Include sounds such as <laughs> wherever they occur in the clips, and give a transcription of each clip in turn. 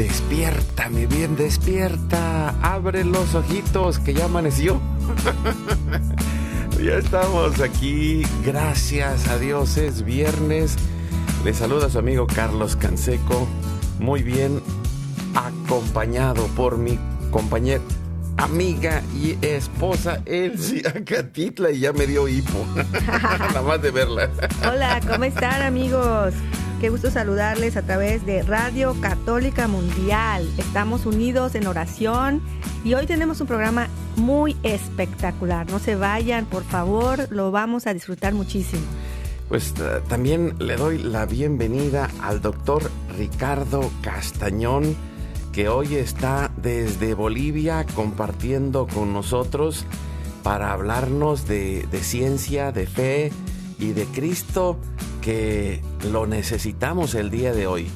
Despierta, mi bien, despierta. Abre los ojitos que ya amaneció. <laughs> ya estamos aquí. Gracias a Dios es viernes. Le saluda su amigo Carlos Canseco. Muy bien acompañado por mi compañera, amiga y esposa Elsie Acatitla y ya me dio hipo. <laughs> Nada más de verla. Hola, ¿cómo están amigos? Qué gusto saludarles a través de Radio Católica Mundial. Estamos unidos en oración y hoy tenemos un programa muy espectacular. No se vayan, por favor, lo vamos a disfrutar muchísimo. Pues eh, también le doy la bienvenida al doctor Ricardo Castañón, que hoy está desde Bolivia compartiendo con nosotros para hablarnos de, de ciencia, de fe y de Cristo, que lo necesitamos el día de hoy.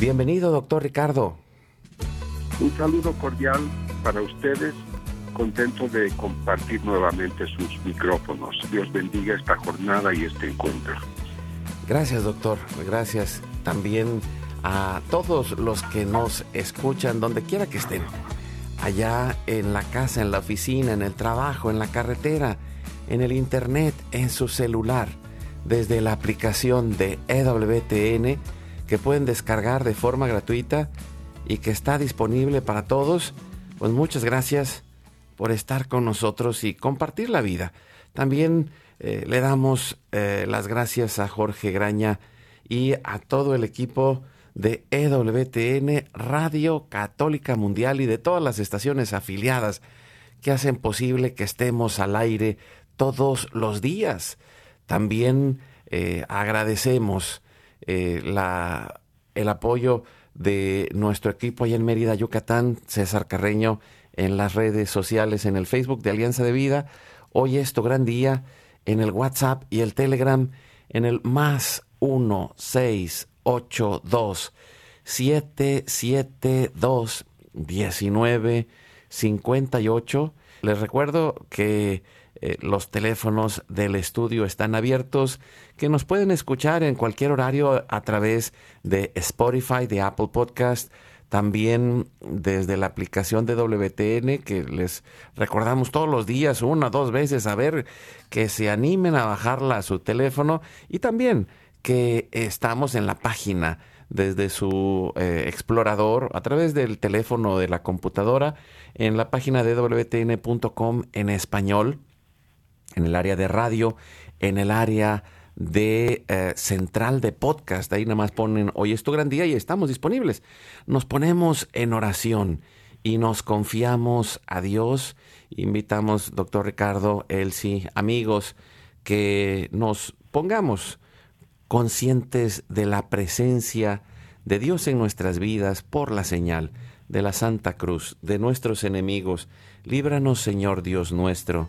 Bienvenido, doctor Ricardo. Un saludo cordial para ustedes, contento de compartir nuevamente sus micrófonos. Dios bendiga esta jornada y este encuentro. Gracias, doctor. Gracias también a todos los que nos escuchan, donde quiera que estén. Allá en la casa, en la oficina, en el trabajo, en la carretera, en el internet, en su celular, desde la aplicación de EWTN que pueden descargar de forma gratuita y que está disponible para todos. Pues muchas gracias por estar con nosotros y compartir la vida. También eh, le damos eh, las gracias a Jorge Graña y a todo el equipo de EWTN Radio Católica Mundial y de todas las estaciones afiliadas que hacen posible que estemos al aire todos los días. También eh, agradecemos eh, la, el apoyo de nuestro equipo allá en Mérida, Yucatán, César Carreño, en las redes sociales, en el Facebook de Alianza de Vida. Hoy es tu gran día en el WhatsApp y el Telegram en el más 1682 772 1958. Les recuerdo que eh, los teléfonos del estudio están abiertos, que nos pueden escuchar en cualquier horario a través de Spotify, de Apple Podcast, también desde la aplicación de WTN, que les recordamos todos los días, una dos veces, a ver que se animen a bajarla a su teléfono y también que estamos en la página desde su eh, explorador a través del teléfono de la computadora en la página de wtn.com en español, en el área de radio, en el área de eh, central de podcast. Ahí nada más ponen hoy es tu gran día y estamos disponibles. Nos ponemos en oración y nos confiamos a Dios. Invitamos, doctor Ricardo, Elsie, amigos, que nos pongamos conscientes de la presencia de Dios en nuestras vidas por la señal de la Santa Cruz, de nuestros enemigos. Líbranos, Señor Dios nuestro,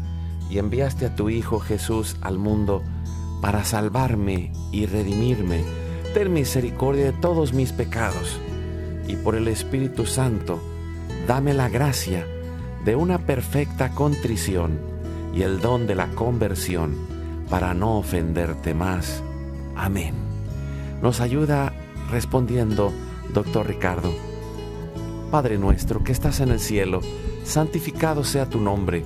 y enviaste a tu Hijo Jesús al mundo para salvarme y redimirme. Ten misericordia de todos mis pecados y por el Espíritu Santo, dame la gracia de una perfecta contrición y el don de la conversión para no ofenderte más. Amén. Nos ayuda respondiendo, doctor Ricardo. Padre nuestro que estás en el cielo, santificado sea tu nombre,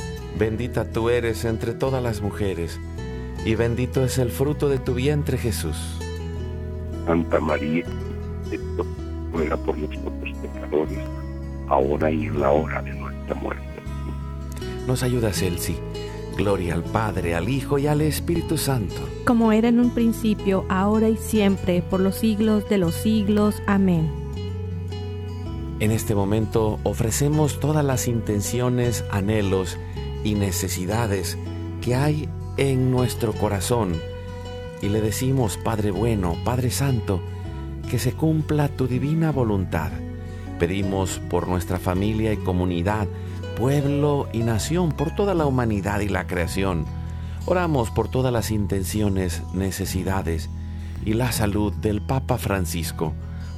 Bendita tú eres entre todas las mujeres, y bendito es el fruto de tu vientre Jesús. Santa María, ruega por nosotros pecadores, ahora y en la hora de nuestra muerte. Nos ayudas, Elsie. Gloria al Padre, al Hijo y al Espíritu Santo. Como era en un principio, ahora y siempre, por los siglos de los siglos. Amén. En este momento ofrecemos todas las intenciones, anhelos y necesidades que hay en nuestro corazón y le decimos, Padre bueno, Padre Santo, que se cumpla tu divina voluntad. Pedimos por nuestra familia y comunidad, pueblo y nación, por toda la humanidad y la creación. Oramos por todas las intenciones, necesidades y la salud del Papa Francisco,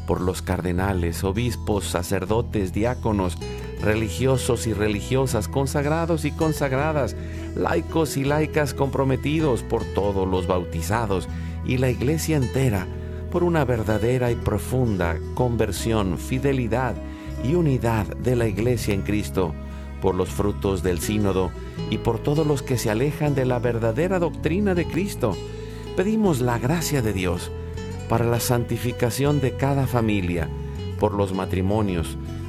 por los cardenales, obispos, sacerdotes, diáconos, religiosos y religiosas, consagrados y consagradas, laicos y laicas comprometidos por todos los bautizados y la iglesia entera, por una verdadera y profunda conversión, fidelidad y unidad de la iglesia en Cristo por los frutos del sínodo y por todos los que se alejan de la verdadera doctrina de Cristo. Pedimos la gracia de Dios para la santificación de cada familia, por los matrimonios,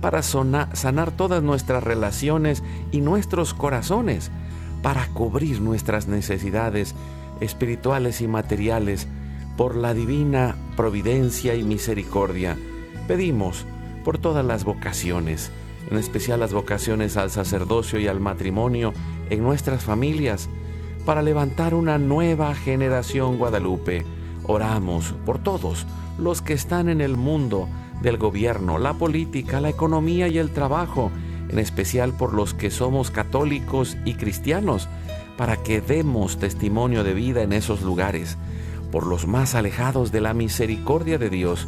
para sanar todas nuestras relaciones y nuestros corazones, para cubrir nuestras necesidades espirituales y materiales por la divina providencia y misericordia. Pedimos por todas las vocaciones, en especial las vocaciones al sacerdocio y al matrimonio en nuestras familias, para levantar una nueva generación guadalupe. Oramos por todos los que están en el mundo del gobierno, la política, la economía y el trabajo, en especial por los que somos católicos y cristianos, para que demos testimonio de vida en esos lugares, por los más alejados de la misericordia de Dios,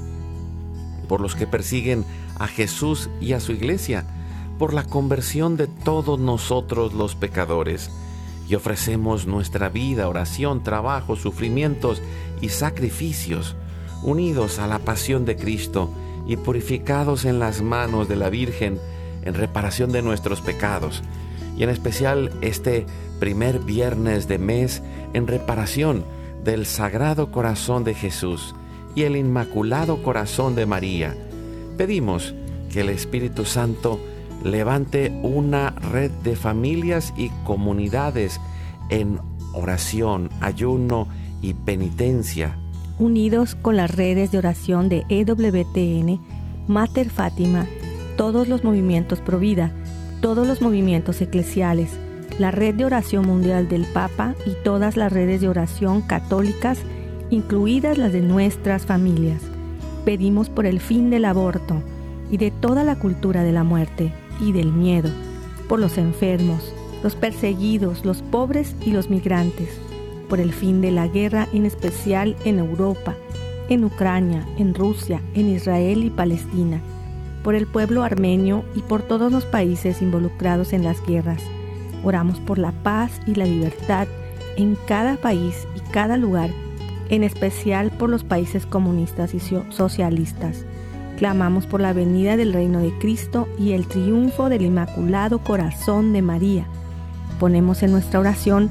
por los que persiguen a Jesús y a su iglesia, por la conversión de todos nosotros los pecadores, y ofrecemos nuestra vida, oración, trabajo, sufrimientos y sacrificios, unidos a la pasión de Cristo y purificados en las manos de la Virgen en reparación de nuestros pecados, y en especial este primer viernes de mes en reparación del Sagrado Corazón de Jesús y el Inmaculado Corazón de María. Pedimos que el Espíritu Santo levante una red de familias y comunidades en oración, ayuno y penitencia. Unidos con las redes de oración de EWTN, Mater Fátima, todos los movimientos Provida, todos los movimientos eclesiales, la red de oración mundial del Papa y todas las redes de oración católicas, incluidas las de nuestras familias. Pedimos por el fin del aborto y de toda la cultura de la muerte y del miedo, por los enfermos, los perseguidos, los pobres y los migrantes, por el fin de la guerra en especial en Europa, en Ucrania, en Rusia, en Israel y Palestina, por el pueblo armenio y por todos los países involucrados en las guerras. Oramos por la paz y la libertad en cada país y cada lugar, en especial por los países comunistas y socialistas. Clamamos por la venida del reino de Cristo y el triunfo del Inmaculado Corazón de María. Ponemos en nuestra oración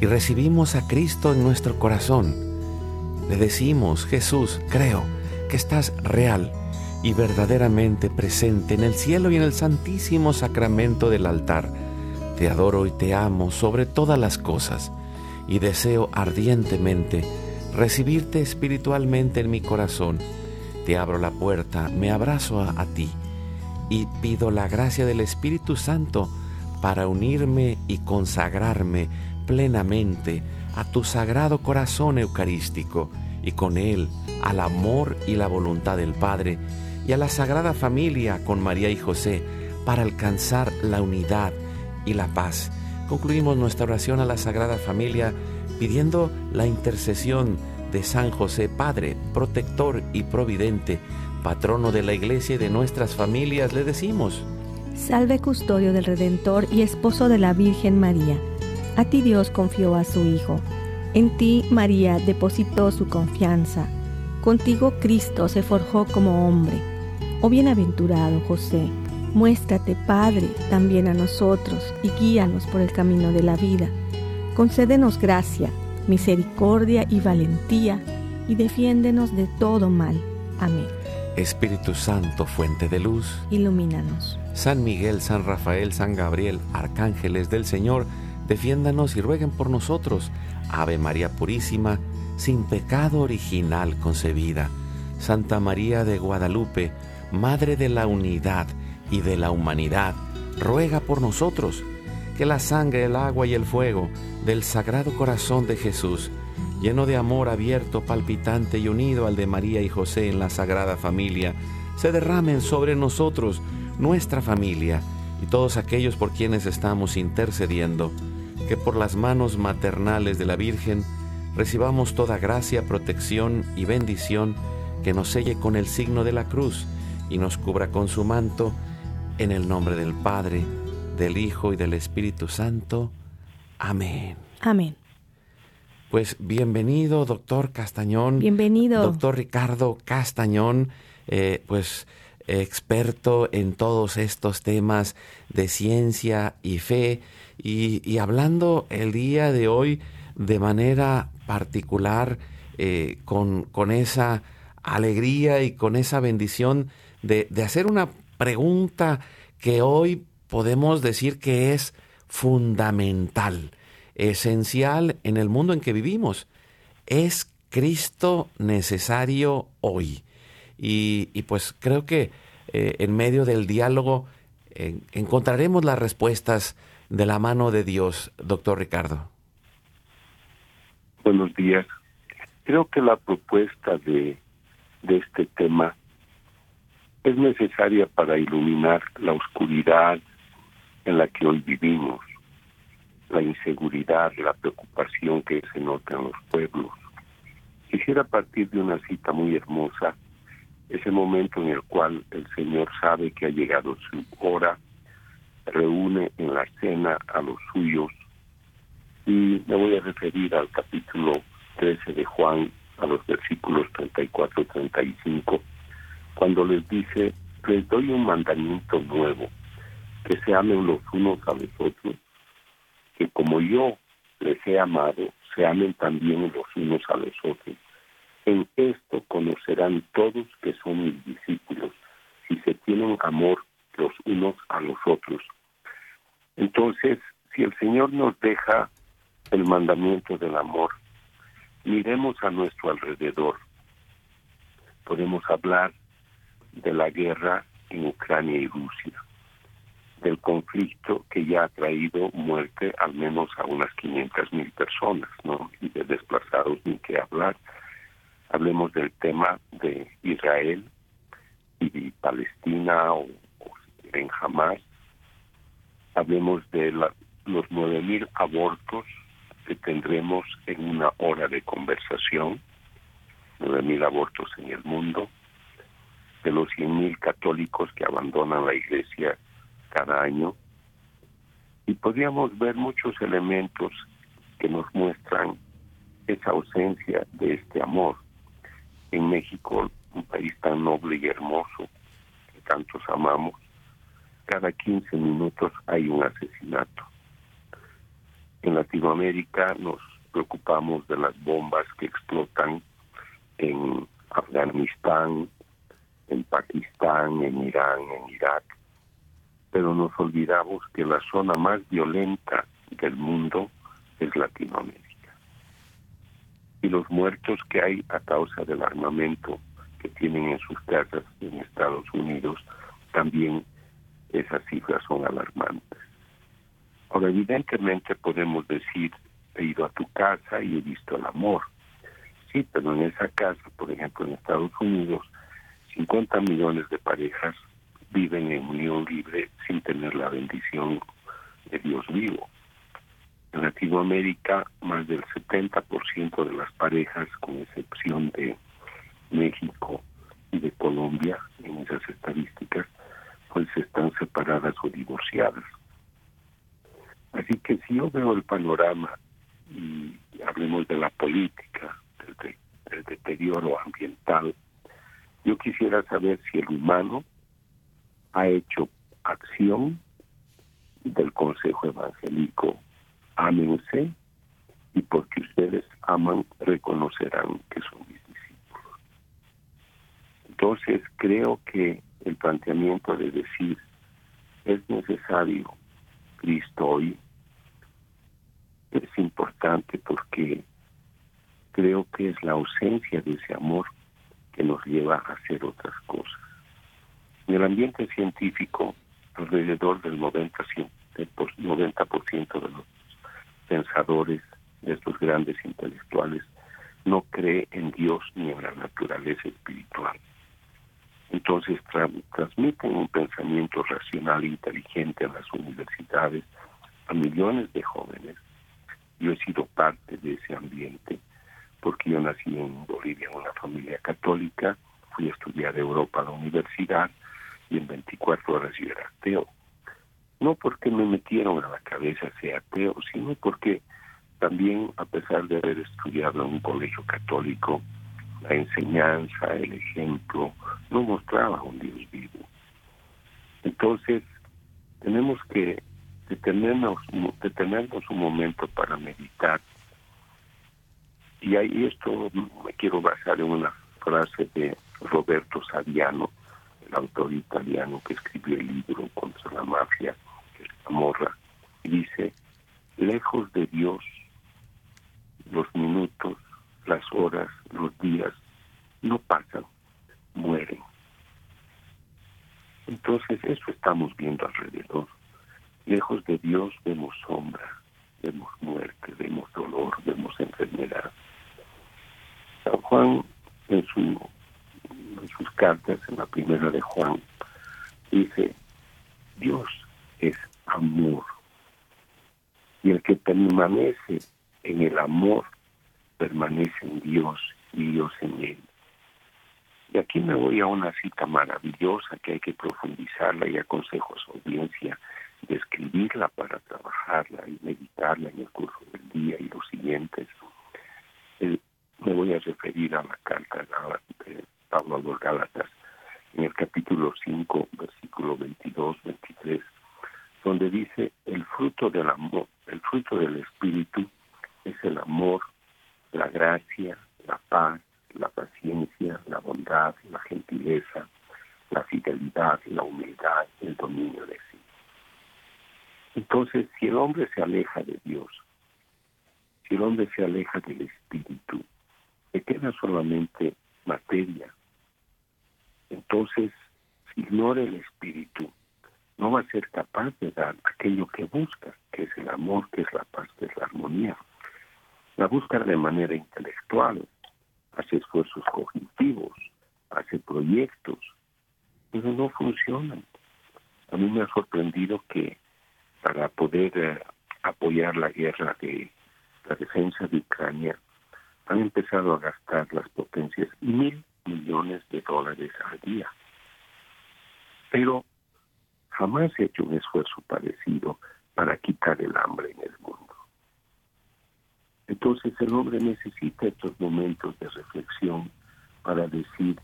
y recibimos a Cristo en nuestro corazón. Le decimos, Jesús, creo que estás real y verdaderamente presente en el cielo y en el santísimo sacramento del altar. Te adoro y te amo sobre todas las cosas y deseo ardientemente recibirte espiritualmente en mi corazón. Te abro la puerta, me abrazo a, ti y pido la gracia del Espíritu Santo para unirme y consagrarme plenamente a tu sagrado corazón eucarístico y con él al amor y la voluntad del Padre y a la Sagrada Familia con María y José para alcanzar la unidad y la paz. Concluimos nuestra oración a la Sagrada Familia pidiendo la intercesión de San José, Padre, protector y providente, patrono de la Iglesia y de nuestras familias, le decimos. Salve custodio del Redentor y esposo de la Virgen María. A ti Dios confió a su Hijo. En ti María depositó su confianza. Contigo Cristo se forjó como hombre. Oh bienaventurado José, muéstrate Padre también a nosotros y guíanos por el camino de la vida Concédenos gracia, misericordia y valentía, y defiéndenos de todo mal. Amén. Espíritu Santo, fuente de luz, ilumínanos. San Miguel, San Rafael, San Gabriel, arcángeles del Señor, defiéndanos y rueguen por nosotros. Ave María Purísima, sin pecado original concebida. Santa María de Guadalupe, Madre de la Unidad y de la Humanidad, ruega por nosotros que la sangre, el agua y el fuego del Sagrado Corazón de Jesús, lleno de amor abierto, palpitante y unido al de María y José en la Sagrada Familia, se derramen sobre nosotros, nuestra familia, y todos aquellos por quienes estamos intercediendo, que por las manos maternales de la Virgen recibamos toda gracia, protección y bendición que nos selle con el signo de la cruz y nos cubra con su manto, en el nombre del Padre, del Hijo y del Espíritu Santo. Amén. Amén. Pues bienvenido, doctor Castañón. Bienvenido. Doctor Ricardo Castañón, eh, pues experto en todos estos temas de ciencia y fe y, hablando el día de hoy de manera particular eh, con, con, esa alegría y con esa bendición de, de hacer una pregunta que hoy podemos decir que es fundamental, esencial en el mundo en que vivimos. ¿Es Cristo necesario hoy? y, pues creo que eh, en medio del diálogo encontraremos las respuestas de la mano de Dios, doctor Ricardo. Buenos días. Creo que la propuesta de, este tema es necesaria para iluminar la oscuridad en la que hoy vivimos, la inseguridad, la preocupación que se nota en los pueblos. Quisiera partir de una cita muy hermosa, ese momento en el cual el Señor sabe que ha llegado su hora, reúne en la cena a los suyos y me voy a referir al capítulo 13 de Juan, a los versículos 34 y 35, cuando les dice, les doy un mandamiento nuevo, que se amen los unos a los otros, que como yo les he amado, se amen también los unos a los otros. En esto conocerán todos que son mis discípulos, si se tienen amor los unos a los otros. Entonces, si el Señor nos deja el mandamiento del amor, miremos a nuestro alrededor. Podemos hablar de la guerra en Ucrania y Rusia, del conflicto que ya ha traído muerte al menos a unas 500 mil personas, ¿no? Y de desplazados ni que hablar. Hablemos del tema de Israel y Palestina o, en Hamas. Hablemos de la, los mil abortos que tendremos en una hora de conversación, mil abortos en el mundo, de los mil católicos que abandonan la iglesia cada año. Y podríamos ver muchos elementos que nos muestran esa ausencia de este amor. En México, un país tan noble y hermoso que tantos amamos, cada 15 minutos hay un asesinato. En Latinoamérica nos preocupamos de las bombas que explotan en Afganistán, en Pakistán, en Irán, en Irak, pero nos olvidamos que la zona más violenta del mundo es Latinoamérica. Y los muertos que hay a causa del armamento que tienen en sus casas en Estados Unidos, también esas cifras son alarmantes. Ahora, evidentemente podemos decir, he ido a tu casa y he visto el amor. Sí, pero en esa casa, por ejemplo, en Estados Unidos, 50 millones de parejas viven en unión libre sin tener la bendición de Dios vivo. En Latinoamérica, más del 70% de las parejas, con excepción de México y de Colombia, en esas estadísticas, pues están separadas o divorciadas. Así que si yo veo el panorama y hablemos de la política, del, deterioro ambiental, yo quisiera saber si el humano ha hecho acción del Consejo Evangélico, ámense y porque ustedes aman reconocerán que son mis discípulos. Entonces creo que el planteamiento de decir es necesario Cristo hoy es importante porque creo que es la ausencia de ese amor que nos lleva a hacer otras cosas. En el ambiente científico, alrededor del 90%, del 90 de los pensadores, de estos grandes intelectuales, no cree en Dios ni en la naturaleza espiritual. Entonces transmiten un pensamiento racional e inteligente a las universidades, a millones de jóvenes. Yo he sido parte de ese ambiente porque yo nací en Bolivia en una familia católica, fui a estudiar Europa a la universidad y en 24 horas yo era ateo. No porque me metieron a la cabeza ser ateo, sino porque también, a pesar de haber estudiado en un colegio católico, la enseñanza, el ejemplo, no mostraba un Dios vivo. Entonces, tenemos que detenernos, detenernos un momento para meditar. Y ahí esto me quiero basar en una frase de Roberto Saviano, el autor italiano que escribió el libro contra la mafia, que es Camorra, y dice, lejos de Dios, los minutos, las horas, los días no pasan, mueren. Entonces eso estamos viendo alrededor. Lejos de Dios vemos sombra, vemos muerte, vemos dolor, vemos enfermedad. San Juan en, en sus cartas, en la primera de Juan, dice, Dios es amor. Y el que permanece en el amor, permanece en Dios y Dios en él. Y aquí me voy a una cita maravillosa que hay que profundizarla y aconsejo a su audiencia de escribirla para trabajarla y meditarla en el curso del día y los siguientes. me voy a referir a la carta de Pablo a los Gálatas en el capítulo 5, versículo 22, 23, donde dice, el fruto del amor, el fruto del Espíritu es el amor, la gracia, la paz, la paciencia, la bondad, la gentileza, la fidelidad, la humildad, el dominio de sí. Entonces, si el hombre se aleja de Dios, si el hombre se aleja del Espíritu, le queda solamente materia. Entonces, si ignora el Espíritu, no va a ser capaz de dar aquello que busca, que es el amor, que es la paz, que es la armonía. La busca de manera intelectual, hace esfuerzos cognitivos, hace proyectos, pero no funcionan. A mí me ha sorprendido que para poder eh, apoyar la guerra de la defensa de Ucrania, han empezado a gastar las potencias mil millones de dólares al día. Pero jamás se ha hecho un esfuerzo parecido para quitar el hambre en el mundo. Entonces el hombre necesita estos momentos de reflexión para decir,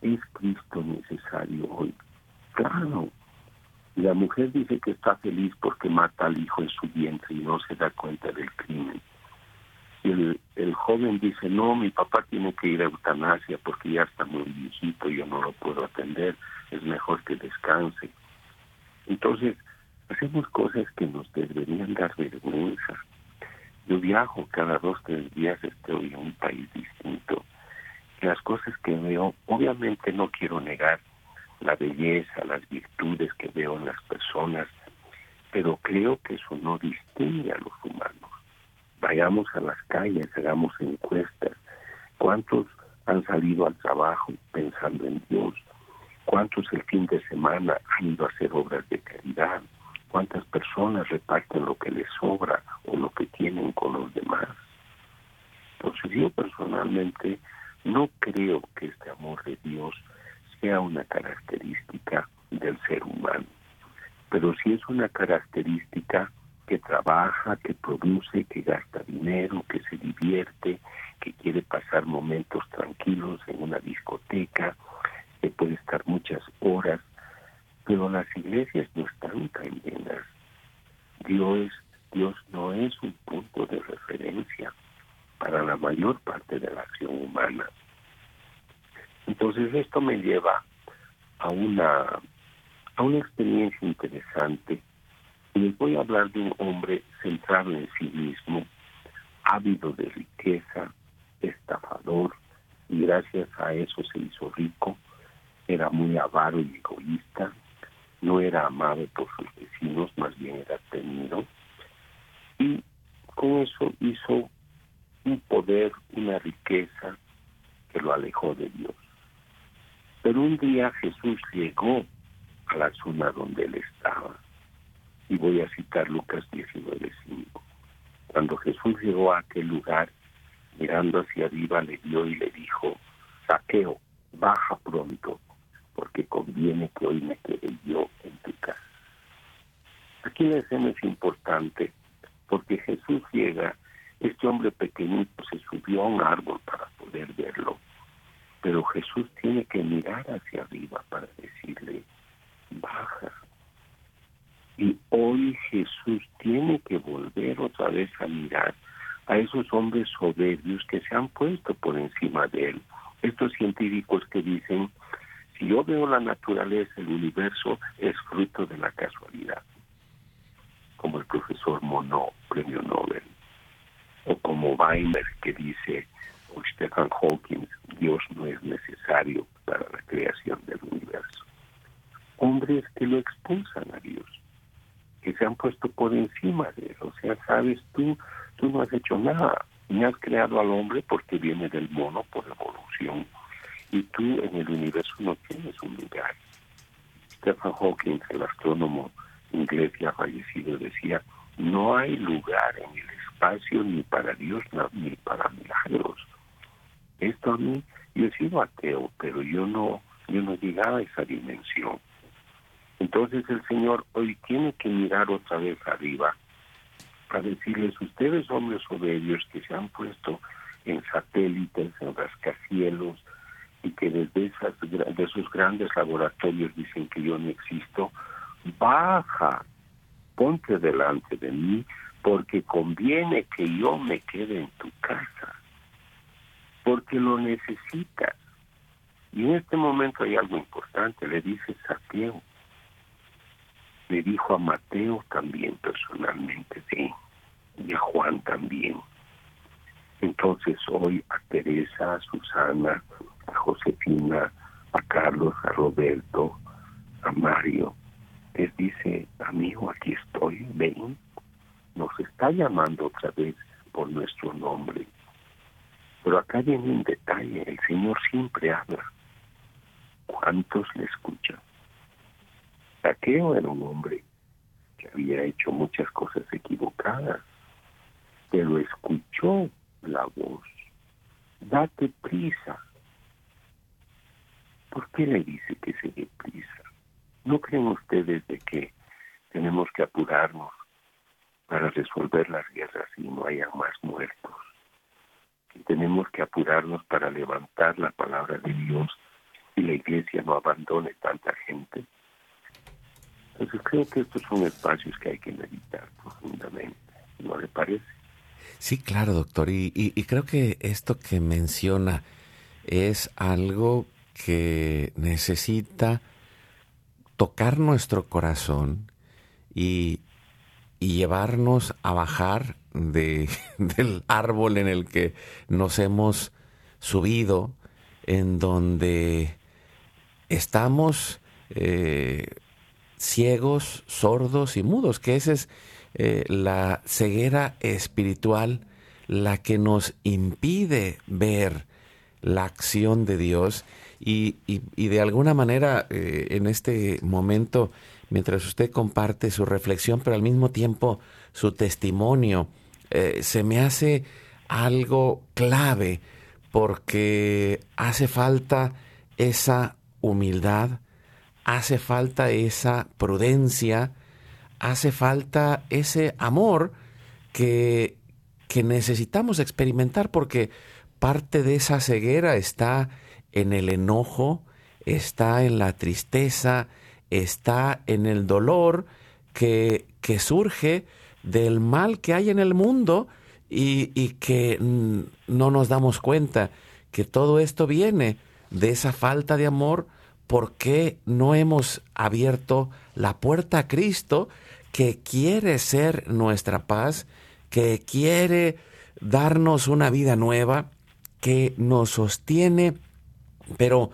¿es Cristo necesario hoy? Claro. La mujer dice que está feliz porque mata al hijo en su vientre y no se da cuenta del crimen. Y el, el joven dice, no, mi papá tiene que ir a eutanasia porque ya está muy viejito, yo no lo puedo atender, es mejor que descanse. Entonces, hacemos cosas que nos deberían dar vergüenza yo viajo cada dos, tres días, estoy en un país distinto. las cosas que veo, obviamente no quiero negar la belleza, las virtudes que veo en las personas, pero creo que eso no distingue a los humanos. Vayamos a las calles, hagamos encuestas. ¿Cuántos han salido al trabajo pensando en Dios? ¿Cuántos el fin de semana han ido a hacer obras de caridad? cuántas personas reparten lo que les sobra o lo que tienen con los demás. Entonces yo personalmente no creo que este amor de Dios sea una característica del ser humano, pero sí es una característica que trabaja, que produce, que gasta dinero, que se divierte, que quiere pasar momentos tranquilos en una discoteca, que puede estar muchas horas pero las iglesias no están tan. Dios, Dios no es un punto de referencia para la mayor parte de la acción humana. Entonces esto me lleva a una, a una experiencia interesante les voy a hablar de un hombre centrado en sí mismo, ávido de riqueza, estafador, y gracias a eso se hizo rico, era muy avaro y egoísta, no era amado por sus vecinos, más bien era temido. Y con eso hizo un poder, una riqueza que lo alejó de Dios. Pero un día Jesús llegó a la zona donde él estaba. Y voy a citar Lucas 19:5. Cuando Jesús llegó a aquel lugar, mirando hacia arriba, le vio y le dijo, Saqueo, baja pronto, porque conviene que hoy me quede yo en tu casa. Aquí la escena es importante porque Jesús llega, este hombre pequeñito se subió a un árbol para poder verlo, pero Jesús tiene que mirar hacia arriba para decirle, baja. Y hoy Jesús tiene que volver otra vez a mirar a esos hombres soberbios que se han puesto por encima de él. Estos científicos que dicen, si yo veo la naturaleza, el universo es fruto de la casualidad, como el profesor Monod, premio Nobel, o como Weimar que dice, o Stephen Hawking, Dios no es necesario para la creación del universo. Hombres que lo expulsan a Dios, que se han puesto por encima de él. O sea, sabes, tú, tú no has hecho nada, ni has creado al hombre porque viene del mono por evolución. Y tú en el universo no tienes un lugar. Stephen Hawking, el astrónomo inglés ya fallecido, decía, no hay lugar en el espacio ni para Dios ni para milagros. Esto a mí, yo he sido ateo, pero yo no, yo no llegaba a esa dimensión. Entonces el Señor hoy tiene que mirar otra vez arriba para decirles, ustedes hombres soberbios que se han puesto en satélites, en rascacielos, y que desde esas, de esos grandes laboratorios dicen que yo no existo, baja, ponte delante de mí, porque conviene que yo me quede en tu casa, porque lo necesitas. Y en este momento hay algo importante, le dice Santiago, le dijo a Mateo también personalmente, sí, y a Juan también. Entonces hoy a Teresa, a Susana, a Josefina, a Carlos, a Roberto, a Mario, les dice, amigo, aquí estoy, ven, nos está llamando otra vez por nuestro nombre. Pero acá viene un detalle, el Señor siempre habla. ¿Cuántos le escuchan? Saqueo era un hombre que había hecho muchas cosas equivocadas, pero escuchó la voz. Date prisa. ¿Por qué le dice que se dé prisa? ¿No creen ustedes de que tenemos que apurarnos para resolver las guerras y no haya más muertos? Que tenemos que apurarnos para levantar la palabra de Dios y la iglesia no abandone tanta gente. Entonces creo que estos son espacios que hay que meditar profundamente, ¿no le parece? Sí, claro, doctor. Y, y, creo que esto que menciona es algo que necesita tocar nuestro corazón y, y llevarnos a bajar de, <laughs> del árbol en el que nos hemos subido, en donde estamos eh, ciegos, sordos y mudos, que esa es eh, la ceguera espiritual la que nos impide ver la acción de Dios. Y, y, de alguna manera eh, en este momento, mientras usted comparte su reflexión, pero al mismo tiempo su testimonio, eh, se me hace algo clave porque hace falta esa humildad, hace falta esa prudencia, hace falta ese amor que, que necesitamos experimentar porque parte de esa ceguera está en el enojo, está en la tristeza, está en el dolor que, que surge del mal que hay en el mundo y, y que no nos damos cuenta que todo esto viene de esa falta de amor porque no hemos abierto la puerta a Cristo que quiere ser nuestra paz, que quiere darnos una vida nueva, que nos sostiene, pero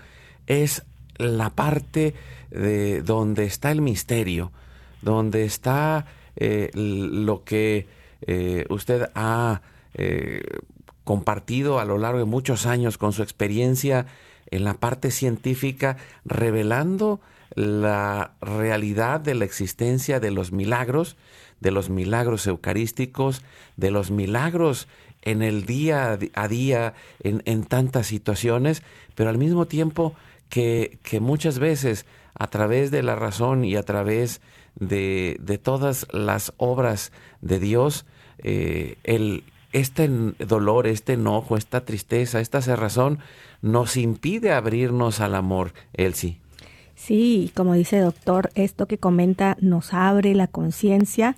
es la parte de donde está el misterio, donde está eh, lo que eh, usted ha eh, compartido a lo largo de muchos años con su experiencia en la parte científica, revelando la realidad de la existencia de los milagros, de los milagros eucarísticos, de los milagros en el día a día, en, en tantas situaciones, pero al mismo tiempo que, que, muchas veces a través de la razón y a través de, de todas las obras de Dios, eh, el, este dolor, este enojo, esta tristeza, esta cerrazón nos impide abrirnos al amor, Elsie. Sí, como dice el doctor, esto que comenta nos abre la conciencia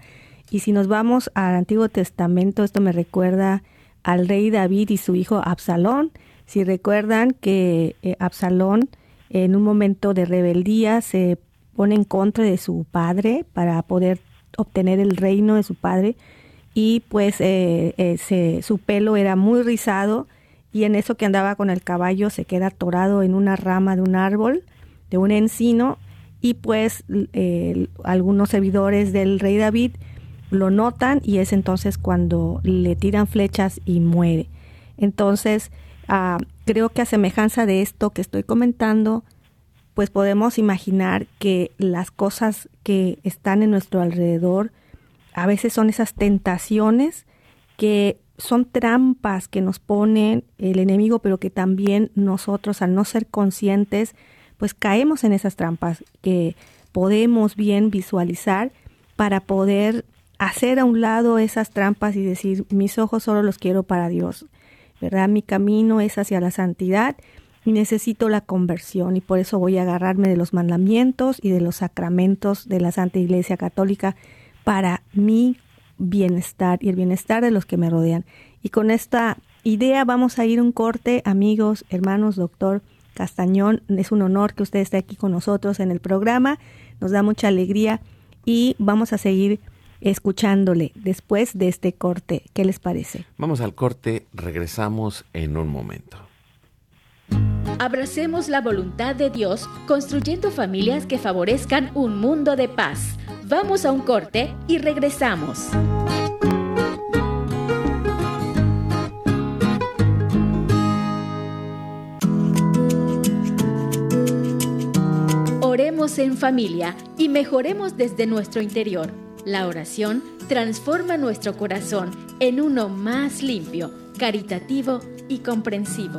y si nos vamos al Antiguo Testamento, esto me recuerda al rey David y su hijo Absalón. Si recuerdan que eh, Absalón en un momento de rebeldía se pone en contra de su padre para poder obtener el reino de su padre y pues eh, eh, su pelo era muy rizado y en eso que andaba con el caballo se queda atorado en una rama de un árbol, de un encino, y pues algunos servidores del rey David lo notan y es entonces cuando le tiran flechas y muere. Entonces, ah, creo que a semejanza de esto que estoy comentando, pues podemos imaginar que las cosas que están en nuestro alrededor a veces son esas tentaciones que son trampas que nos pone el enemigo, pero que también nosotros, al no ser conscientes, pues caemos en esas trampas que podemos bien visualizar para poder hacer a un lado esas trampas y decir, mis ojos solo los quiero para Dios, ¿verdad? Mi camino es hacia la santidad y necesito la conversión y por eso voy a agarrarme de los mandamientos y de los sacramentos de la Santa Iglesia Católica para mi bienestar y el bienestar de los que me rodean. Y con esta idea vamos a ir un corte, amigos, hermanos, doctor Castañón. Es un honor que usted esté aquí con nosotros en el programa. Nos da mucha alegría y vamos a seguir escuchándole después de este corte. ¿Qué les parece? Vamos al corte, regresamos en un momento. Abracemos la voluntad de Dios construyendo familias que favorezcan un mundo de paz. Vamos a un corte y regresamos. Oremos en familia y mejoremos desde nuestro interior. La oración transforma nuestro corazón en uno más limpio, caritativo y comprensivo.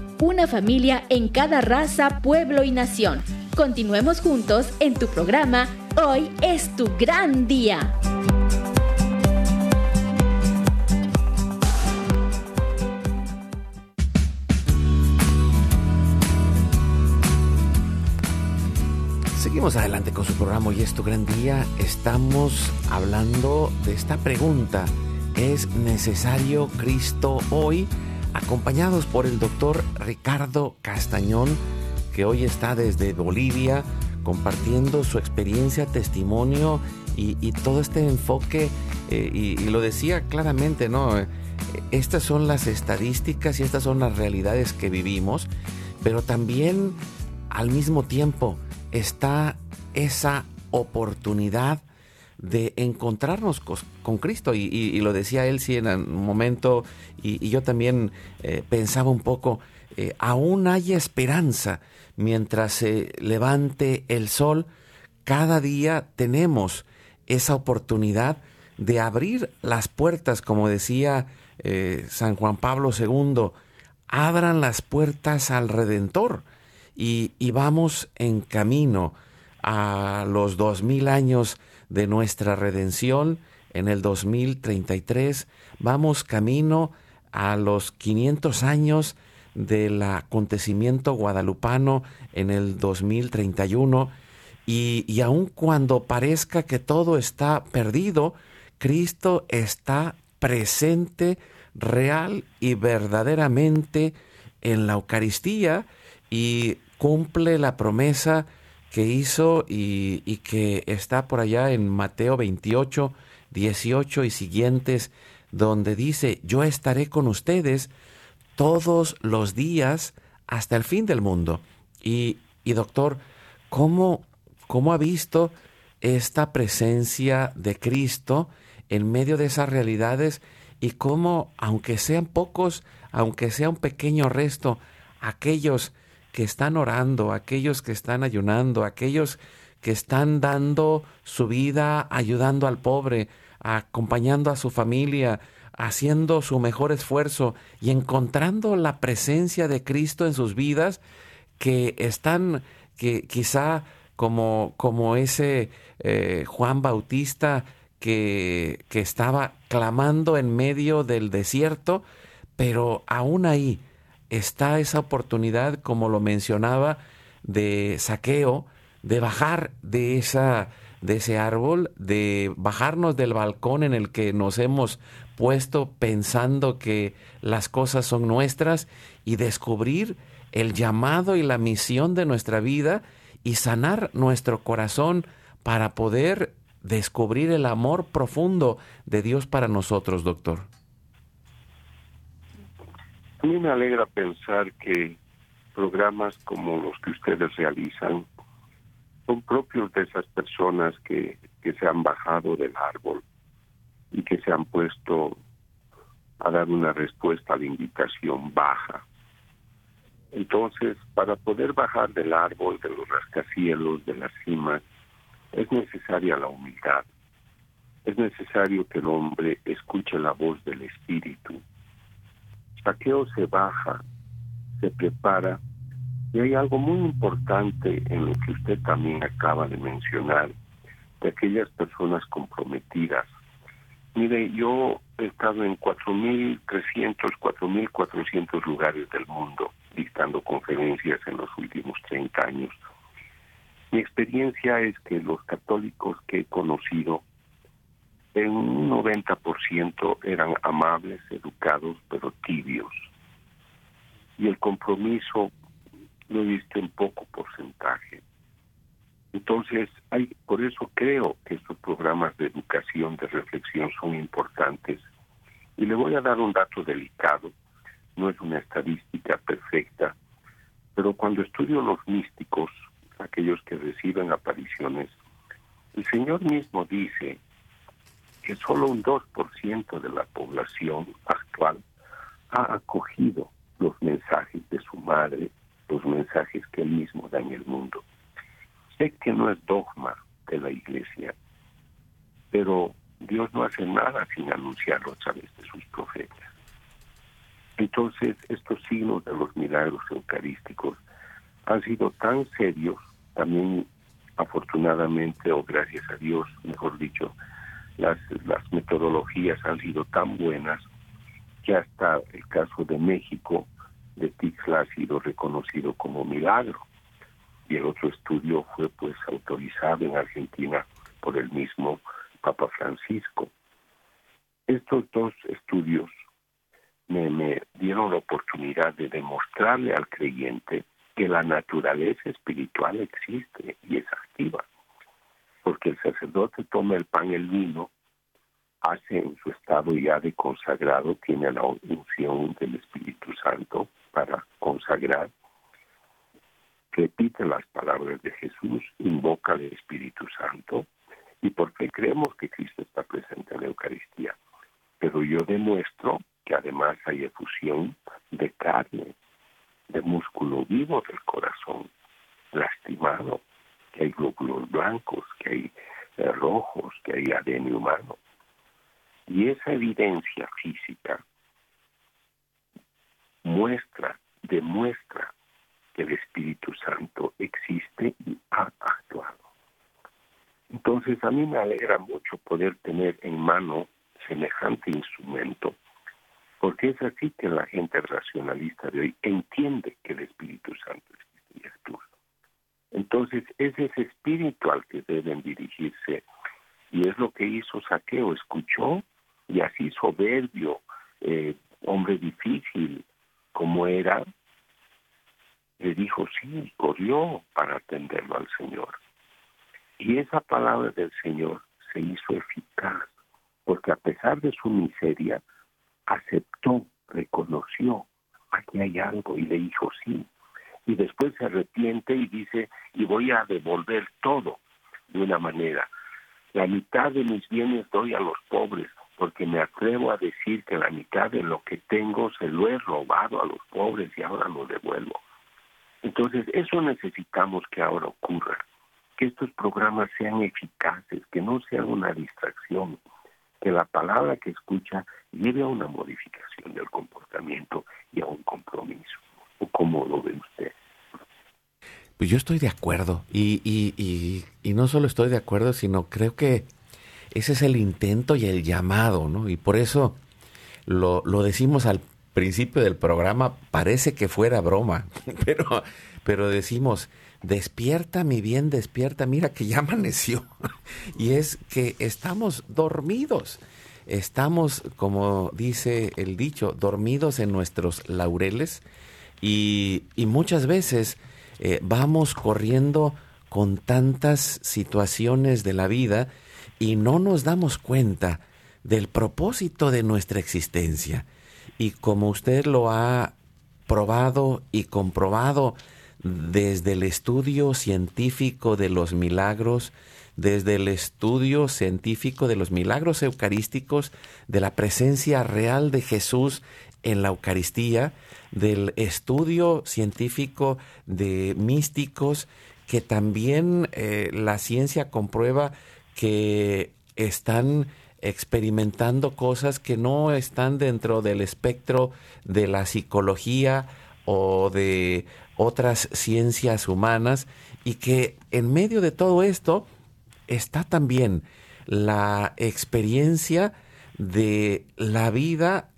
una familia en cada raza, pueblo y nación. Continuemos juntos en tu programa Hoy es tu gran día. Seguimos adelante con su programa Hoy es tu gran día. Estamos hablando de esta pregunta. ¿Es necesario Cristo hoy? Acompañados por el doctor Ricardo Castañón, que hoy está desde Bolivia compartiendo su experiencia, testimonio y, todo este enfoque, eh, y, y, lo decía claramente, ¿no? Estas son las estadísticas y estas son las realidades que vivimos, pero también al mismo tiempo está esa oportunidad de encontrarnos con, Cristo. Y, lo decía él sí en un momento, y, yo también eh, pensaba un poco, eh, aún hay esperanza mientras se levante el sol, cada día tenemos esa oportunidad de abrir las puertas, como decía eh, San Juan Pablo II, abran las puertas al Redentor y, y vamos en camino a los dos mil años de nuestra redención en el 2033. Vamos camino a los 500 años del acontecimiento guadalupano en el 2031 y, y aun cuando parezca que todo está perdido, Cristo está presente real y verdaderamente en la Eucaristía y cumple la promesa que hizo y, y, que está por allá en Mateo 28, 18 y siguientes, donde dice, yo estaré con ustedes todos los días hasta el fin del mundo. Y, y doctor, ¿cómo, ¿cómo ha visto esta presencia de Cristo en medio de esas realidades y cómo, aunque sean pocos, aunque sea un pequeño resto, aquellos que están orando, aquellos que están ayunando, aquellos que están dando su vida ayudando al pobre, acompañando a su familia, haciendo su mejor esfuerzo y encontrando la presencia de Cristo en sus vidas, que están, que quizá como, como ese eh, Juan Bautista, que, que estaba clamando en medio del desierto, pero aún ahí está esa oportunidad, como lo mencionaba, de saqueo, de bajar de esa de ese árbol, de bajarnos del balcón en el que nos hemos puesto pensando que las cosas son nuestras y descubrir el llamado y la misión de nuestra vida y sanar nuestro corazón para poder descubrir el amor profundo de Dios para nosotros, doctor? A mí me alegra pensar que programas como los que ustedes realizan son propios de esas personas que, que se han bajado del árbol y que se han puesto a dar una respuesta a la invitación baja. Entonces, para poder bajar del árbol, de los rascacielos, de las cimas, es necesaria la humildad. Es necesario que el hombre escuche la voz del Espíritu. Saqueo se baja, se prepara, y hay algo muy importante en lo que usted también acaba de mencionar, de aquellas personas comprometidas. Mire, yo he estado en 4.300, 4.400 lugares del mundo dictando conferencias en los últimos 30 años mi experiencia es que los católicos que he conocido en un 90% eran amables, educados, pero tibios. Y el compromiso lo visto en poco porcentaje. Entonces, por eso creo que estos programas de educación, de reflexión son importantes. Y le voy a dar un dato delicado, no es una estadística perfecta, pero cuando estudio los místicos, aquellos que reciben apariciones, el Señor mismo dice que solo un 2% de la población actual ha acogido los mensajes de su madre, los mensajes que él mismo da en el mundo. Sé que no es dogma de la iglesia, pero Dios no hace nada sin anunciarlo a través de sus profetas. Entonces, estos signos de los milagros eucarísticos han sido tan serios también afortunadamente o gracias a Dios, mejor dicho, las, las metodologías han sido tan buenas que hasta el caso de México de Tixla ha sido reconocido como milagro y el otro estudio fue pues autorizado en Argentina por el mismo Papa Francisco. Estos dos estudios me, me dieron la oportunidad de demostrarle al creyente que la naturaleza espiritual existe y es activa, porque el sacerdote toma el pan el vino, hace en su estado ya de consagrado, tiene la unción del Espíritu Santo para consagrar, repite las palabras de Jesús, invoca al Espíritu Santo, y porque creemos que Cristo está presente en la Eucaristía. Pero yo demuestro que además hay efusión de carne, de músculo vivo del corazón, lastimado, que hay glóbulos blancos, que hay eh, rojos, que hay ADN humano. Y esa evidencia física muestra, demuestra que el Espíritu Santo existe y ha actuado. Entonces a mí me alegra mucho poder tener en mano semejante instrumento, porque es así que la gente racionalista de hoy entiende que el Espíritu Santo existe y actúa. Entonces es ese espíritu al que deben dirigirse y es lo que hizo Saqueo, escuchó y así soberbio, eh, hombre difícil como era, le dijo sí, corrió para atenderlo al Señor. Y esa palabra del Señor se hizo eficaz, porque a pesar de su miseria, aceptó, reconoció, aquí hay algo, y le dijo sí. Y después se arrepiente y dice, y voy a devolver todo de una manera. La mitad de mis bienes doy a los pobres, porque me atrevo a decir que la mitad de lo que tengo se lo he robado a los pobres y ahora lo devuelvo. Entonces, eso necesitamos que ahora ocurra que estos programas sean eficaces, que no sean una distracción, que la palabra que escucha lleve a una modificación del comportamiento y a un compromiso. ¿O cómo lo ve usted? Pues yo estoy de acuerdo y, y, y, no solo estoy de acuerdo, sino creo que ese es el intento y el llamado, ¿no? Y por eso lo, lo decimos al principio del programa, parece que fuera broma, <laughs> pero, pero decimos, despierta mi bien, despierta, mira que ya amaneció. <laughs> y es que estamos dormidos. Estamos, como dice el dicho, dormidos en nuestros laureles y, y muchas veces eh, vamos corriendo con tantas situaciones de la vida y no nos damos cuenta del propósito de nuestra existencia. Y como usted lo ha probado y comprobado desde el estudio científico de los milagros, desde el estudio científico de los milagros eucarísticos, de la presencia real de Jesús en la Eucaristía, del estudio científico de místicos, que también eh, la ciencia comprueba que están experimentando cosas que no están dentro del espectro de la psicología o de otras ciencias humanas y que en medio de todo esto está también la experiencia de la vida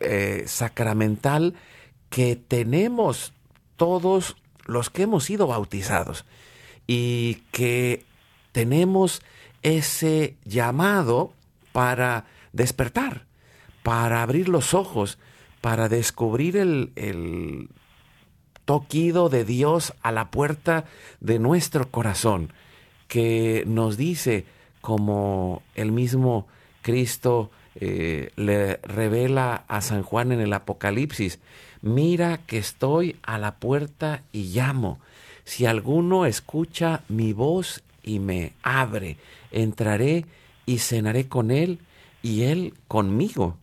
eh, sacramental que tenemos todos los que hemos sido bautizados y que tenemos ese llamado para despertar, para abrir los ojos, para descubrir el, el toquido de Dios a la puerta de nuestro corazón, que nos dice, como el mismo Cristo eh, le revela a San Juan en el Apocalipsis, mira que estoy a la puerta y llamo. Si alguno escucha mi voz y me abre, entraré y cenaré con él y él conmigo.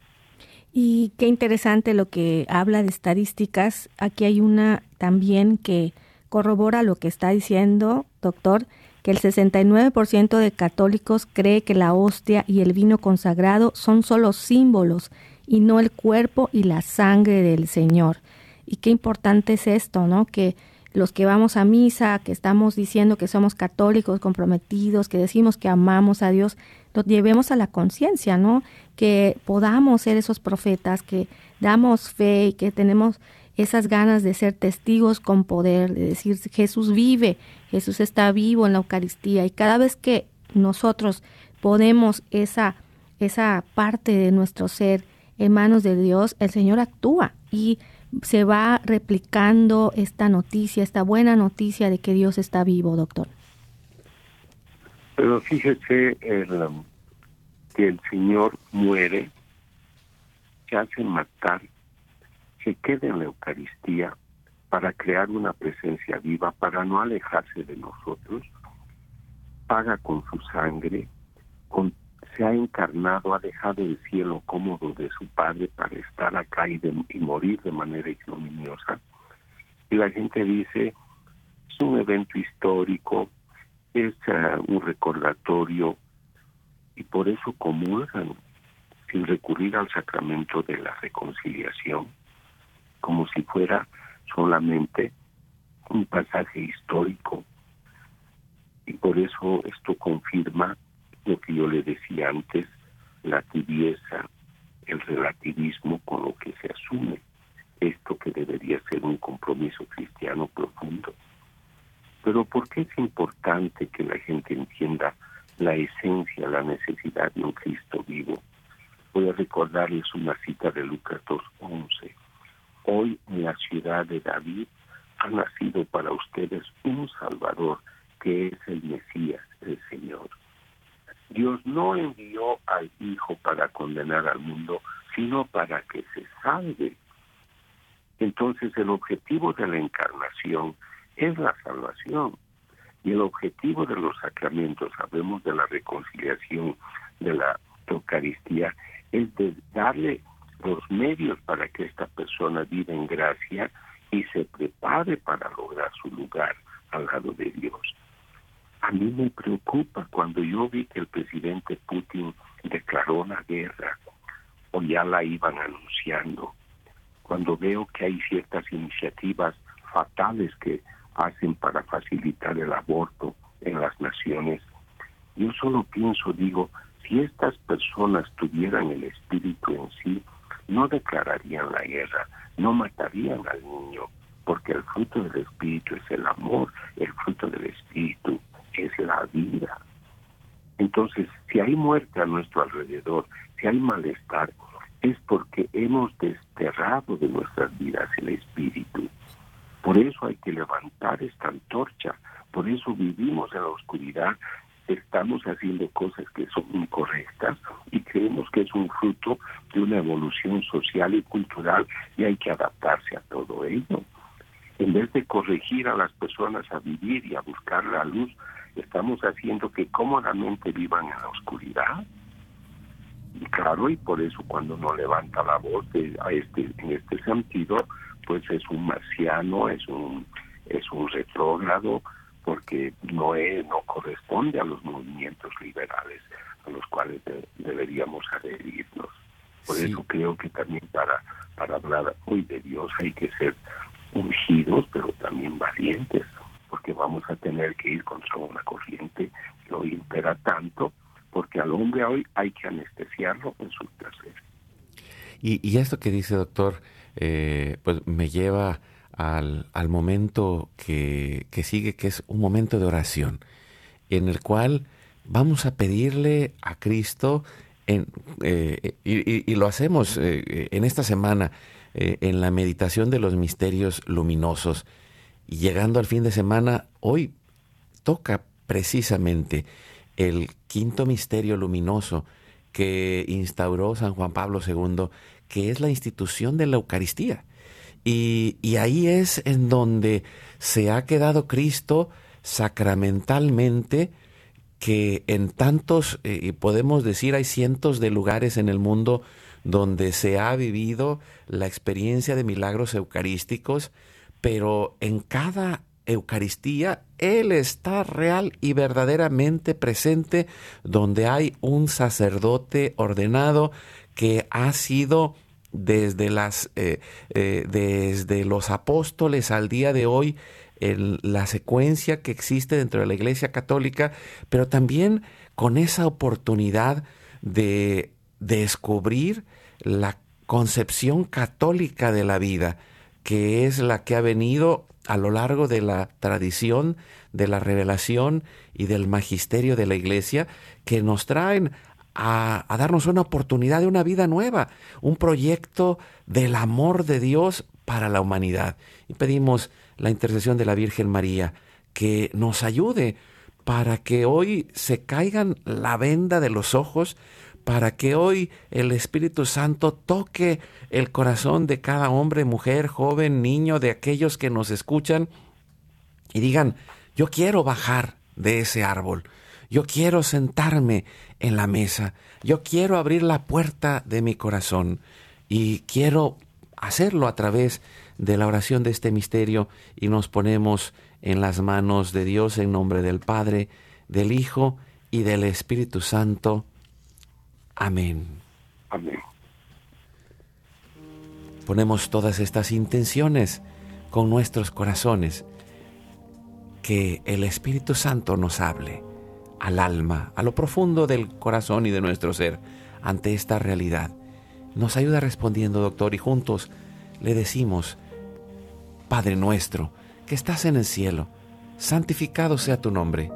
Y qué interesante lo que habla de estadísticas. Aquí hay una también que corrobora lo que está diciendo, doctor, que el 69% de católicos cree que la hostia y el vino consagrado son solo símbolos y no el cuerpo y la sangre del Señor. Y qué importante es esto, ¿no? Que los que vamos a misa, que estamos diciendo que somos católicos comprometidos, que decimos que amamos a Dios, lo llevemos a la conciencia, ¿no? Que podamos ser esos profetas, que damos fe y que tenemos esas ganas de ser testigos con poder, de decir Jesús vive, Jesús está vivo en la Eucaristía y cada vez que nosotros podemos esa esa parte de nuestro ser en manos de Dios, el Señor actúa y se va replicando esta noticia, esta buena noticia de que Dios está vivo, doctor. Pero fíjese um, que el Señor muere, se hace matar, se queda en la Eucaristía para crear una presencia viva, para no alejarse de nosotros, paga con su sangre, con se ha encarnado, ha dejado el cielo cómodo de su padre para estar acá y, morir de manera ignominiosa. Y la gente dice, es un evento histórico, es eh, un recordatorio, y por eso comulgan sin recurrir al sacramento de la reconciliación, como si fuera solamente un pasaje histórico. Y por eso esto confirma lo que yo le decía antes, la tibieza, el relativismo con lo que se asume, esto que debería ser un compromiso cristiano profundo. Pero ¿por qué es importante que la gente entienda la esencia, la necesidad de un Cristo vivo? Voy a recordarles una cita de Lucas 2.11. Hoy en la ciudad de David ha nacido para ustedes un Salvador que es el Mesías, el Señor. Dios no envió al Hijo para condenar al mundo, sino para que se salve. Entonces el objetivo de la encarnación es la salvación. Y el objetivo de los sacramentos, hablemos de la reconciliación, de la Eucaristía, es de darle los medios para que esta persona viva en gracia y se prepare para lograr su lugar al lado de Dios. A mí me preocupa cuando yo vi que el presidente Putin declaró la guerra o ya la iban anunciando, cuando veo que hay ciertas iniciativas fatales que hacen para facilitar el aborto en las naciones. Yo solo pienso, digo, si estas personas tuvieran el espíritu en sí, no declararían la guerra, no matarían al niño, porque el fruto del espíritu es el amor, el fruto del espíritu es la vida. Entonces, si hay muerte a nuestro alrededor, si hay malestar, es porque hemos desterrado de nuestras vidas el espíritu. Por eso hay que levantar esta antorcha, por eso vivimos en la oscuridad, estamos haciendo cosas que son incorrectas y creemos que es un fruto de una evolución social y cultural y hay que adaptarse a todo ello. En vez de corregir a las personas a vivir y a buscar la luz, estamos haciendo que cómodamente vivan en la oscuridad. Y claro, y por eso cuando no levanta la voz de, a este, en este sentido, pues es un marciano, es un, es un retrógrado, porque no, es, no corresponde a los movimientos liberales a los cuales deberíamos adherirnos. Por eso creo que también para, para hablar hoy de Dios hay que ser ungidos, pero también valientes, porque vamos a tener que ir contra una corriente que hoy impera tanto, porque al hombre hoy hay que anestesiarlo en su placer. Y, y esto que dice, doctor, eh, pues me lleva al, al momento que, que, sigue, que es un momento de oración, en el cual vamos a pedirle a Cristo, en, eh, y, lo hacemos eh, en esta semana, eh, en la meditación de los misterios luminosos, y llegando al fin de semana, hoy toca precisamente el quinto misterio luminoso que instauró San Juan Pablo II que es la institución de la Eucaristía. Y, ahí es en donde se ha quedado Cristo sacramentalmente, que en tantos, eh, y podemos decir, hay cientos de lugares en el mundo donde se ha vivido la experiencia de milagros eucarísticos, pero en cada Eucaristía Él está real y verdaderamente presente donde hay un sacerdote ordenado que ha sido desde, las, eh, eh, desde los apóstoles al día de hoy, en la secuencia que existe dentro de la Iglesia Católica, pero también con esa oportunidad de descubrir la concepción católica de la vida, que es la que ha venido a lo largo de la tradición, de la revelación y del magisterio de la Iglesia, que nos traen a, darnos una oportunidad de una vida nueva, un proyecto del amor de Dios para la humanidad. Y pedimos la intercesión de la Virgen María que nos ayude para que hoy se caigan la venda de los ojos, para que hoy el Espíritu Santo toque el corazón de cada hombre, mujer, joven, niño, de aquellos que nos escuchan y digan, yo quiero bajar de ese árbol, yo quiero sentarme en la mesa. Yo quiero abrir la puerta de mi corazón y quiero hacerlo a través de la oración de este misterio y nos ponemos en las manos de Dios en nombre del Padre, del Hijo y del Espíritu Santo. Amén. Amén. Ponemos todas estas intenciones con nuestros corazones que el Espíritu Santo nos hable al alma, a lo profundo del corazón y de nuestro ser ante esta realidad. Nos ayuda respondiendo, doctor, y juntos le decimos, Padre nuestro, que estás en el cielo, santificado sea tu nombre.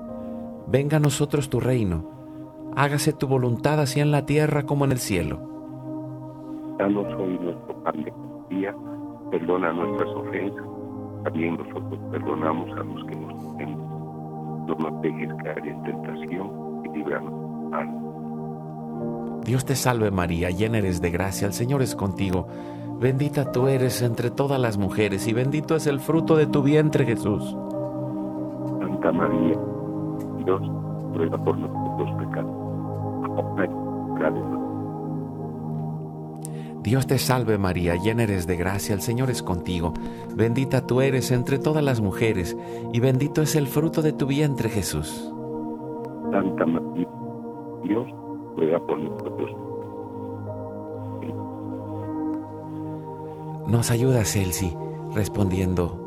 Venga a nosotros tu reino. Hágase tu voluntad así en la tierra como en el cielo. Danos hoy nuestro pan de cada día, perdona nuestras ofensas, también nosotros perdonamos a los que nos ofenden. No nos dejes caer en tentación y líbranos mal. Dios te salve María, llena eres de gracia, el Señor es contigo. Bendita tú eres entre todas las mujeres y bendito es el fruto de tu vientre Jesús. Santa María, Dios, ruega por nosotros Dios te salve María, llena eres de gracia, el Señor es contigo. Bendita tú eres entre todas las mujeres y bendito es el fruto de tu vientre Jesús. Santa María, Dios, ruega por nosotros. Nos ayuda Celsi, respondiendo,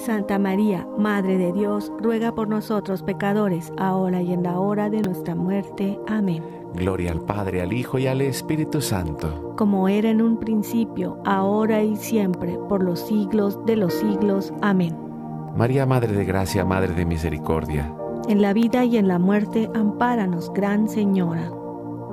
Santa María, Madre de Dios, ruega por nosotros pecadores, ahora y en la hora de nuestra muerte. Amén. Gloria al Padre, al Hijo y al Espíritu Santo. Como era en un principio, ahora y siempre, por los siglos de los siglos. Amén. María, Madre de Gracia, Madre de Misericordia. En la vida y en la muerte, ampáranos, Gran Señora.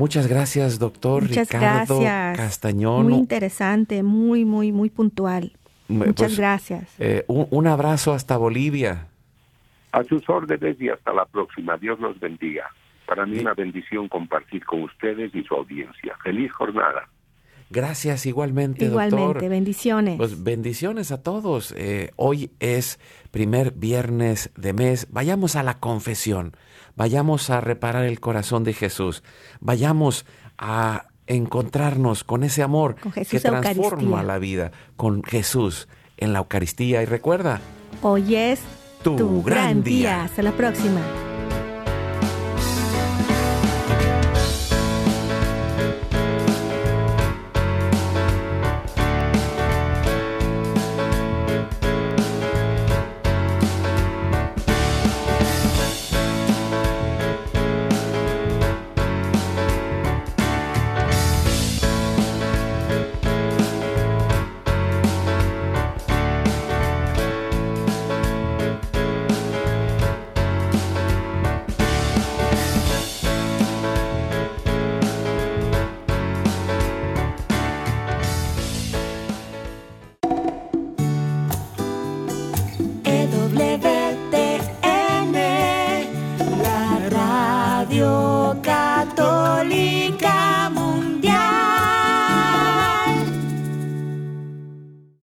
Muchas gracias, doctor Muchas Ricardo gracias. Castañón. Muy interesante, muy, muy, muy puntual. Muchas Pues, gracias. eh, un, un abrazo hasta Bolivia. A sus órdenes y hasta la próxima. Dios los bendiga. Para mí una bendición compartir con ustedes y su audiencia. Feliz jornada. Gracias igualmente, Igualmente, doctor. bendiciones. Pues bendiciones a todos. Eh, hoy es primer viernes de mes. Vayamos a la confesión. Vayamos a reparar el corazón de Jesús. Vayamos a encontrarnos con ese amor Con que transforma la vida. Con Jesús en la Eucaristía. Y recuerda, Hoy es tu gran día. Hasta la próxima.